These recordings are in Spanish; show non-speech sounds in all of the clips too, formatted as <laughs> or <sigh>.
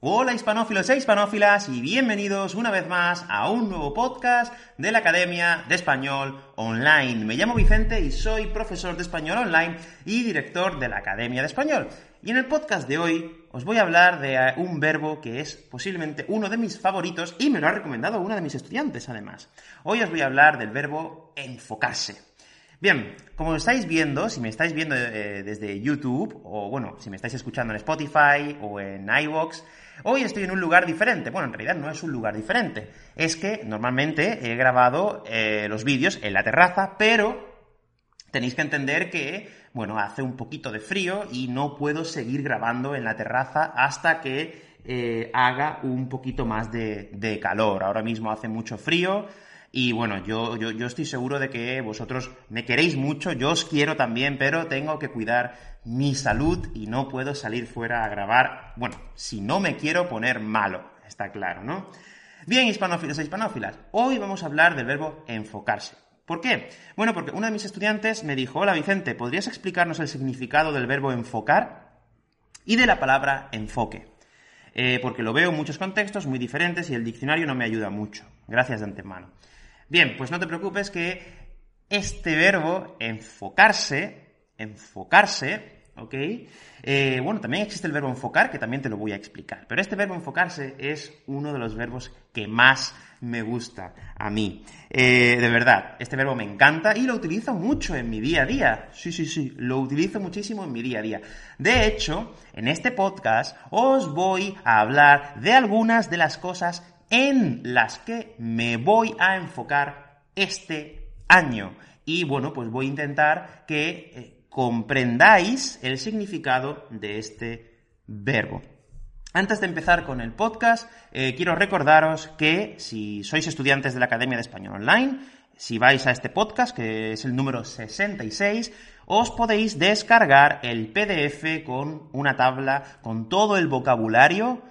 Hola hispanófilos e hispanófilas y bienvenidos una vez más a un nuevo podcast de la Academia de Español Online. Me llamo Vicente y soy profesor de español online y director de la Academia de Español. Y en el podcast de hoy os voy a hablar de eh, un verbo que es posiblemente uno de mis favoritos y me lo ha recomendado una de mis estudiantes además. Hoy os voy a hablar del verbo enfocarse. Bien, como estáis viendo, si me estáis viendo eh, desde YouTube, o bueno, si me estáis escuchando en Spotify o en iVoox, hoy estoy en un lugar diferente. Bueno, en realidad no es un lugar diferente. Es que normalmente he grabado eh, los vídeos en la terraza, pero tenéis que entender que, bueno, hace un poquito de frío y no puedo seguir grabando en la terraza hasta que eh, haga un poquito más de, de calor. Ahora mismo hace mucho frío. Y bueno, yo, yo, yo, estoy seguro de que vosotros me queréis mucho, yo os quiero también, pero tengo que cuidar mi salud y no puedo salir fuera a grabar, bueno, si no me quiero poner malo, está claro, ¿no? Bien, hispanófilos e hispanófilas, hoy vamos a hablar del verbo enfocarse. ¿Por qué? Bueno, porque una de mis estudiantes me dijo, hola Vicente, ¿podrías explicarnos el significado del verbo enfocar y de la palabra enfoque? Eh, porque lo veo en muchos contextos muy diferentes y el diccionario no me ayuda mucho. Gracias de antemano. Bien, pues no te preocupes que este verbo, enfocarse, enfocarse, ¿ok? Eh, bueno, también existe el verbo enfocar, que también te lo voy a explicar. Pero este verbo enfocarse es uno de los verbos que más me gusta a mí. Eh, de verdad, este verbo me encanta y lo utilizo mucho en mi día a día. Sí, sí, sí, lo utilizo muchísimo en mi día a día. De hecho, en este podcast os voy a hablar de algunas de las cosas en las que me voy a enfocar este año. Y bueno, pues voy a intentar que eh, comprendáis el significado de este verbo. Antes de empezar con el podcast, eh, quiero recordaros que si sois estudiantes de la Academia de Español Online, si vais a este podcast, que es el número 66, os podéis descargar el PDF con una tabla con todo el vocabulario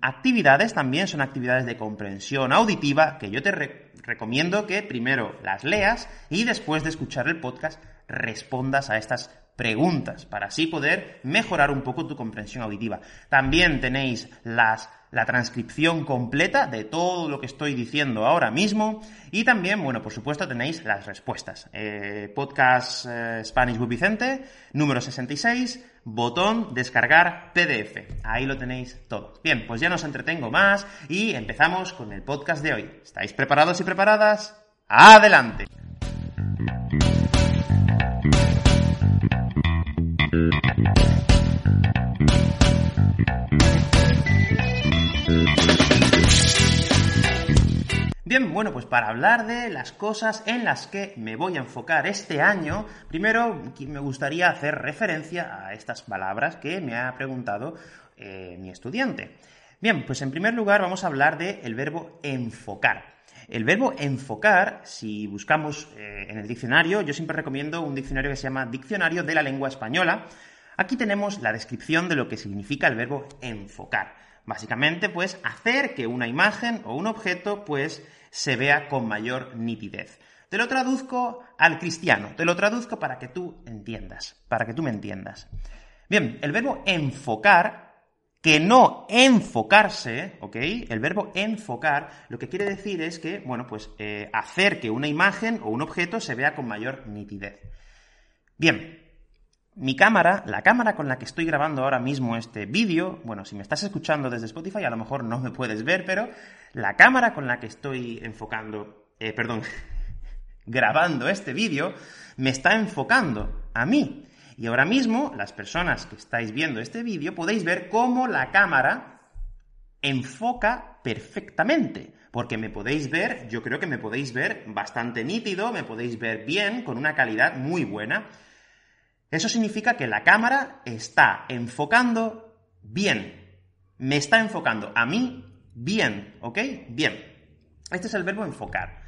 actividades también son actividades de comprensión auditiva que yo te recomiendo que primero las leas y después de escuchar el podcast respondas a estas preguntas para así poder mejorar un poco tu comprensión auditiva. También tenéis las la transcripción completa de todo lo que estoy diciendo ahora mismo y también, bueno, por supuesto tenéis las respuestas. Eh, podcast eh, Spanish with Vicente, número 66, botón descargar PDF. Ahí lo tenéis todo. Bien, pues ya no entretengo más y empezamos con el podcast de hoy. ¿Estáis preparados y preparadas? ¡Adelante! Bien, bueno, pues para hablar de las cosas en las que me voy a enfocar este año, primero me gustaría hacer referencia a estas palabras que me ha preguntado eh, mi estudiante. Bien, pues en primer lugar vamos a hablar del verbo enfocar. El verbo enfocar, si buscamos eh, en el diccionario, yo siempre recomiendo un diccionario que se llama Diccionario de la Lengua Española. Aquí tenemos la descripción de lo que significa el verbo enfocar. Básicamente, pues, hacer que una imagen o un objeto, pues, se vea con mayor nitidez. Te lo traduzco al cristiano, te lo traduzco para que tú entiendas, para que tú me entiendas. Bien, el verbo enfocar, que no enfocarse, ¿ok? El verbo enfocar lo que quiere decir es que, bueno, pues eh, hacer que una imagen o un objeto se vea con mayor nitidez. Bien, mi cámara, la cámara con la que estoy grabando ahora mismo este vídeo, bueno, si me estás escuchando desde Spotify a lo mejor no me puedes ver, pero la cámara con la que estoy enfocando, eh, perdón, <laughs> grabando este vídeo, me está enfocando a mí. Y ahora mismo, las personas que estáis viendo este vídeo, podéis ver cómo la cámara enfoca perfectamente. Porque me podéis ver, yo creo que me podéis ver bastante nítido, me podéis ver bien, con una calidad muy buena. Eso significa que la cámara está enfocando bien. Me está enfocando a mí bien, ¿ok? Bien. Este es el verbo enfocar.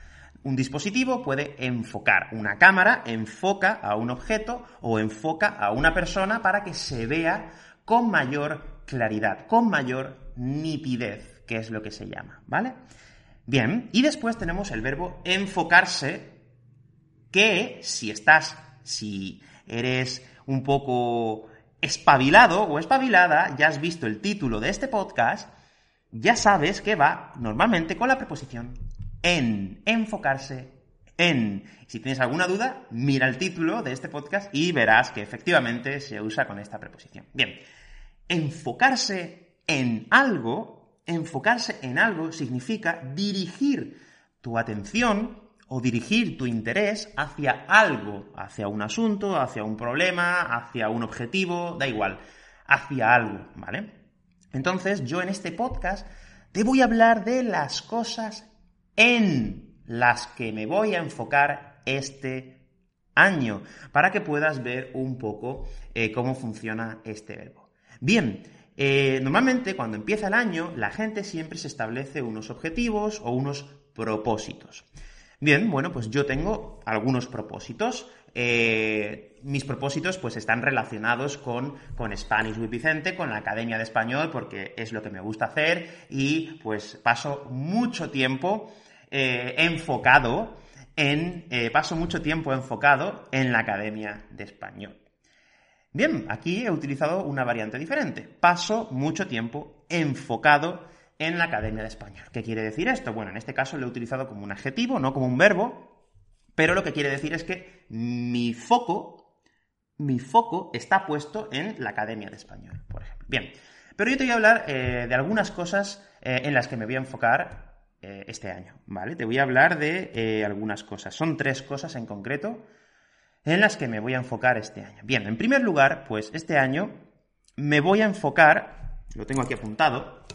Un dispositivo puede enfocar. Una cámara enfoca a un objeto o enfoca a una persona para que se vea con mayor claridad, con mayor nitidez, que es lo que se llama, ¿vale? Bien, y después tenemos el verbo enfocarse, que si estás, si eres un poco espabilado o espabilada, ya has visto el título de este podcast, ya sabes que va normalmente con la preposición en, enfocarse en. Si tienes alguna duda, mira el título de este podcast y verás que efectivamente se usa con esta preposición. Bien, enfocarse en algo, enfocarse en algo significa dirigir tu atención o dirigir tu interés hacia algo, hacia un asunto, hacia un problema, hacia un objetivo, da igual, hacia algo, ¿vale? Entonces yo en este podcast te voy a hablar de las cosas en las que me voy a enfocar este año, para que puedas ver un poco eh, cómo funciona este verbo. Bien, eh, normalmente cuando empieza el año, la gente siempre se establece unos objetivos o unos propósitos. Bien, bueno, pues yo tengo algunos propósitos. Eh, mis propósitos pues están relacionados con, con Spanish with Vicente, con la Academia de Español, porque es lo que me gusta hacer y pues paso mucho tiempo eh, enfocado en, eh, paso mucho tiempo enfocado en la Academia de Español. Bien, aquí he utilizado una variante diferente. Paso mucho tiempo enfocado en la Academia de Español. ¿Qué quiere decir esto? Bueno, en este caso lo he utilizado como un adjetivo, no como un verbo, pero lo que quiere decir es que mi foco, mi foco está puesto en la Academia de Español, por ejemplo. Bien, pero yo te voy a hablar eh, de algunas cosas en las que me voy a enfocar eh, este año, ¿vale? Te voy a hablar de eh, algunas cosas. Son tres cosas en concreto en las que me voy a enfocar este año. Bien, en primer lugar, pues este año me voy a enfocar, lo tengo aquí apuntado,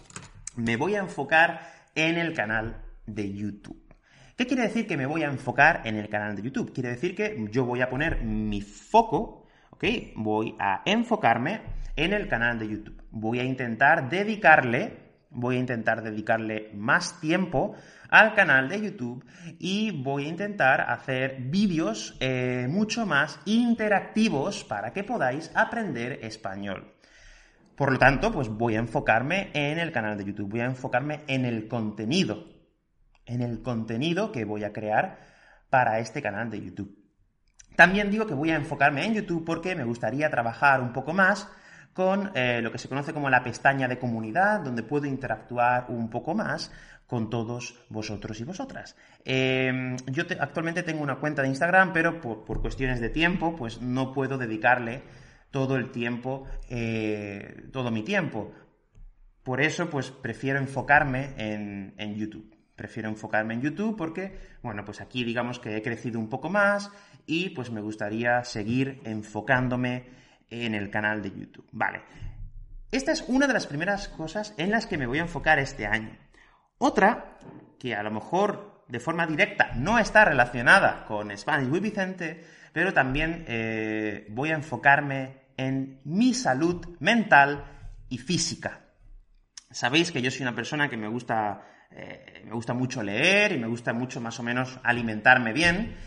me voy a enfocar en el canal de YouTube. ¿Qué quiere decir que me voy a enfocar en el canal de YouTube? Quiere decir que yo voy a poner mi foco, ¿ok? Voy a enfocarme en el canal de YouTube. Voy a intentar dedicarle voy a intentar dedicarle más tiempo al canal de YouTube y voy a intentar hacer vídeos eh, mucho más interactivos para que podáis aprender español. Por lo tanto, pues voy a enfocarme en el canal de YouTube, voy a enfocarme en el contenido, en el contenido que voy a crear para este canal de YouTube. También digo que voy a enfocarme en YouTube porque me gustaría trabajar un poco más con eh, lo que se conoce como la pestaña de comunidad, donde puedo interactuar un poco más con todos vosotros y vosotras. Em, yo actualmente tengo una cuenta de Instagram, pero por, cuestiones de tiempo, pues no puedo dedicarle todo el tiempo, eh, todo mi tiempo. Por eso, pues prefiero enfocarme en, en YouTube. Prefiero enfocarme en YouTube porque, bueno, pues aquí digamos que he crecido un poco más y pues me gustaría seguir enfocándome en el canal de YouTube. Vale. Esta es una de las primeras cosas en las que me voy a enfocar este año. Otra, que a lo mejor de forma directa no está relacionada con Spanish with Vicente, pero también eh, voy a enfocarme en mi salud mental y física. Sabéis que yo soy una persona que me gusta, eh, me gusta mucho leer y me gusta mucho más o menos alimentarme bien.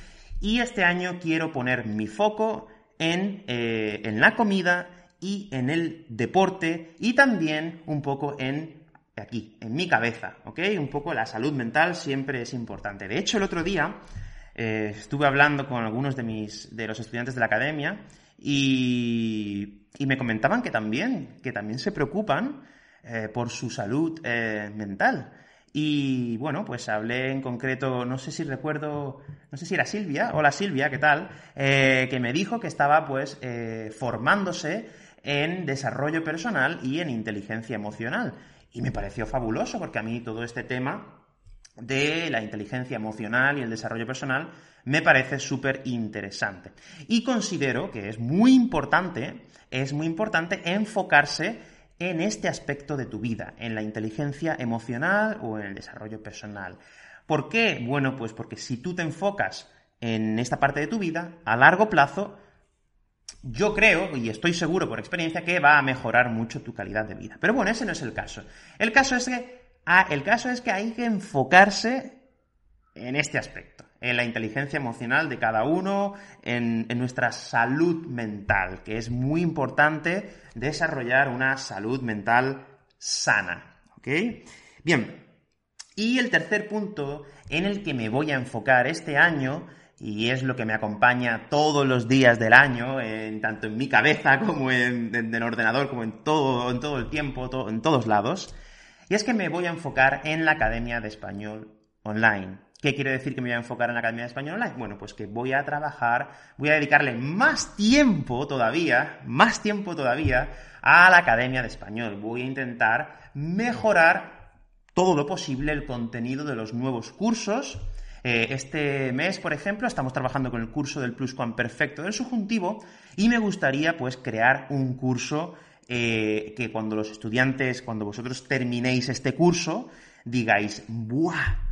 Y este año quiero poner mi foco eh, en, la comida y en el deporte y también un poco en aquí, en mi cabeza. Un poco la salud mental siempre es importante. De hecho, el otro día eh, estuve hablando con algunos de, mis, de los estudiantes de la academia y, y me comentaban que también, que también se preocupan eh, por su salud mental. Y bueno, pues hablé en concreto, no sé si recuerdo, no sé si era Silvia, hola Silvia, ¿qué tal? Eh, que me dijo que estaba pues eh, formándose en desarrollo personal y en inteligencia emocional. Y me pareció fabuloso porque a mí todo este tema de la inteligencia emocional y el desarrollo personal me parece súper interesante. Y considero que es muy importante, es muy importante enfocarse en este aspecto de tu vida, en la inteligencia emocional o en el desarrollo personal. ¿Por qué? Bueno, pues porque si tú te enfocas en esta parte de tu vida, a largo plazo yo creo, y estoy seguro por experiencia, que va a mejorar mucho tu calidad de vida. Pero bueno, ese no es el caso. El caso es que, ah, el caso es que hay que enfocarse en este aspecto, en la inteligencia emocional de cada uno, en, nuestra salud mental, que es muy importante desarrollar una salud mental sana. ¿Ok? Bien. Y el tercer punto en el que me voy a enfocar este año y es lo que me acompaña todos los días del año, en, tanto en mi cabeza como en, el ordenador, como en todo, en todo el tiempo, en todos lados. Y es que me voy a enfocar en la Academia de Español Online. ¿Qué quiere decir que me voy a enfocar en la Academia de Español Online? Bueno, pues que voy a trabajar, voy a dedicarle más tiempo todavía, más tiempo todavía a la Academia de Español. Voy a intentar mejorar todo lo posible el contenido de los nuevos cursos, eh, este mes, por ejemplo, estamos trabajando con el curso del pluscuamperfecto del subjuntivo y me gustaría pues crear un curso eh, que cuando los estudiantes, cuando vosotros terminéis este curso, digáis, ¡buah!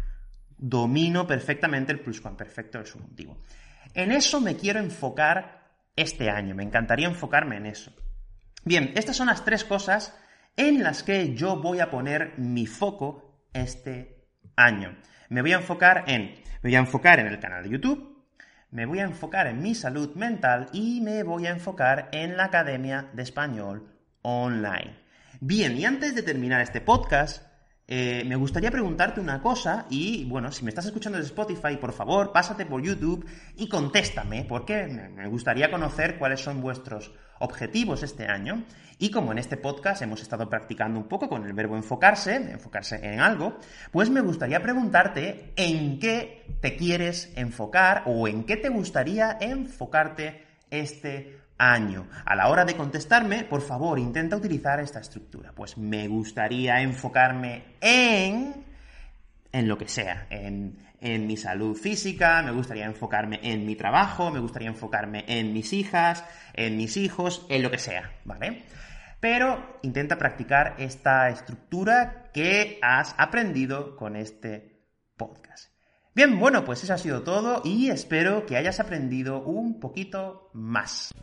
Domino perfectamente el pluscuamperfecto del subjuntivo. En eso me quiero enfocar este año, me encantaría enfocarme en eso. Bien, estas son las tres cosas en las que yo voy a poner mi foco este año me voy a enfocar en, me voy a enfocar en el canal de YouTube, me voy a enfocar en mi salud mental y me voy a enfocar en la Academia de Español online. Bien, y antes de terminar este podcast, eh, me gustaría preguntarte una cosa y, bueno, si me estás escuchando desde Spotify, por favor, pásate por YouTube y contéstame, porque me gustaría conocer cuáles son vuestros objetivos este año. Y como en este podcast hemos estado practicando un poco con el verbo enfocarse, enfocarse en algo, pues me gustaría preguntarte en qué te quieres enfocar o en qué te gustaría enfocarte este año. A la hora de contestarme, por favor, intenta utilizar esta estructura. Pues me gustaría enfocarme en en lo que sea, en, en, mi salud física, me gustaría enfocarme en mi trabajo, me gustaría enfocarme en mis hijas, en mis hijos, en lo que sea, ¿vale? Pero intenta practicar esta estructura que has aprendido con este podcast. Bien, bueno, pues eso ha sido todo y espero que hayas aprendido un poquito más.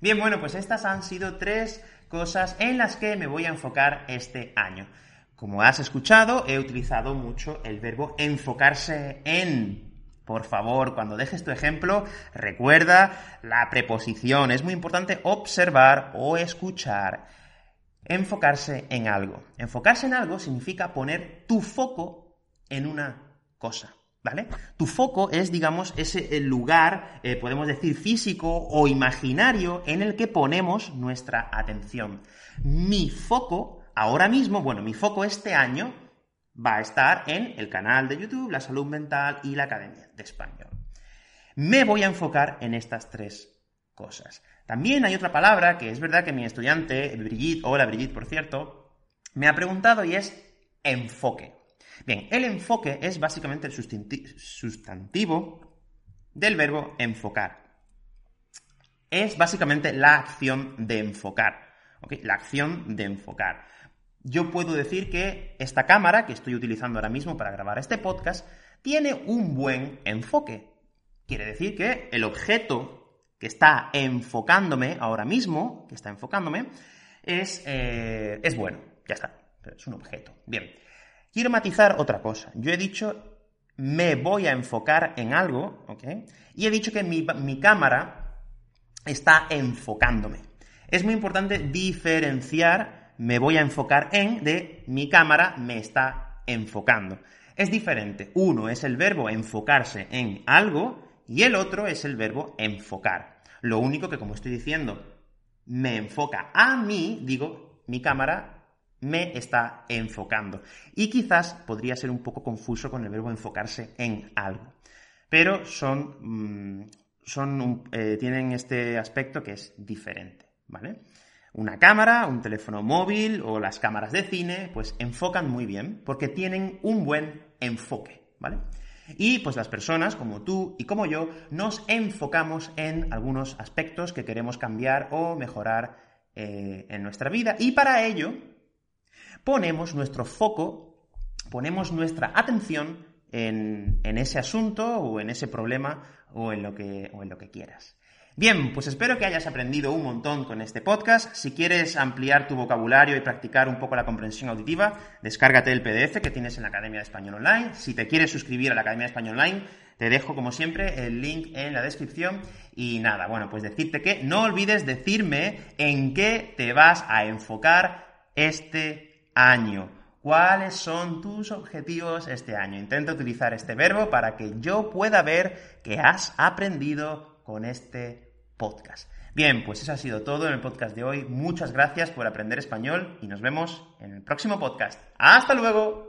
Bien, bueno, pues estas han sido tres cosas en las que me voy a enfocar este año. Como has escuchado, he utilizado mucho el verbo enfocarse en. Por favor, cuando dejes tu ejemplo, recuerda la preposición. Es muy importante observar o escuchar enfocarse en algo. Enfocarse en algo significa poner tu foco en una cosa. ¿Vale? Tu foco es, digamos, ese lugar, eh, podemos decir, físico o imaginario en el que ponemos nuestra atención. Mi foco, ahora mismo, bueno, mi foco este año va a estar en el canal de YouTube, la salud mental y la Academia de Español. Me voy a enfocar en estas tres cosas. También hay otra palabra que es verdad que mi estudiante, Brigitte, hola Brigitte, por cierto, me ha preguntado y es enfoque. Bien, el enfoque es básicamente el sustantivo del verbo enfocar. Es básicamente la acción de enfocar. La acción de enfocar. Yo puedo decir que esta cámara que estoy utilizando ahora mismo para grabar este podcast tiene un buen enfoque. Quiere decir que el objeto que está enfocándome ahora mismo, que está enfocándome, es, eh, es bueno. Ya está. Es un objeto. Bien. Quiero matizar otra cosa. Yo he dicho me voy a enfocar en algo, ¿ok? Y he dicho que mi, mi cámara está enfocándome. Es muy importante diferenciar me voy a enfocar en de mi cámara me está enfocando. Es diferente. Uno es el verbo enfocarse en algo y el otro es el verbo enfocar. Lo único que, como estoy diciendo, me enfoca a mí, digo, mi cámara me está enfocando. Y quizás podría ser un poco confuso con el verbo enfocarse en algo. Pero son, mm, son eh, tienen este aspecto que es diferente, ¿vale? Una cámara, un teléfono móvil o las cámaras de cine, pues enfocan muy bien porque tienen un buen enfoque, ¿vale? Y pues las personas como tú y como yo nos enfocamos en algunos aspectos que queremos cambiar o mejorar eh, en nuestra vida y para ello ponemos nuestro foco, ponemos nuestra atención en, en ese asunto o en ese problema o en lo que, o en lo que quieras. Bien, pues espero que hayas aprendido un montón con este podcast. Si quieres ampliar tu vocabulario y practicar un poco la comprensión auditiva, descárgate el PDF que tienes en la Academia de Español Online. Si te quieres suscribir a la Academia de Español Online, te dejo como siempre el link en la descripción. Y nada, bueno, pues decirte que no olvides decirme en qué te vas a enfocar este año. ¿Cuáles son tus objetivos este año? Intenta utilizar este verbo para que yo pueda ver que has aprendido con este podcast. Bien, pues eso ha sido todo en el podcast de hoy. Muchas gracias por aprender español y nos vemos en el próximo podcast. ¡Hasta luego!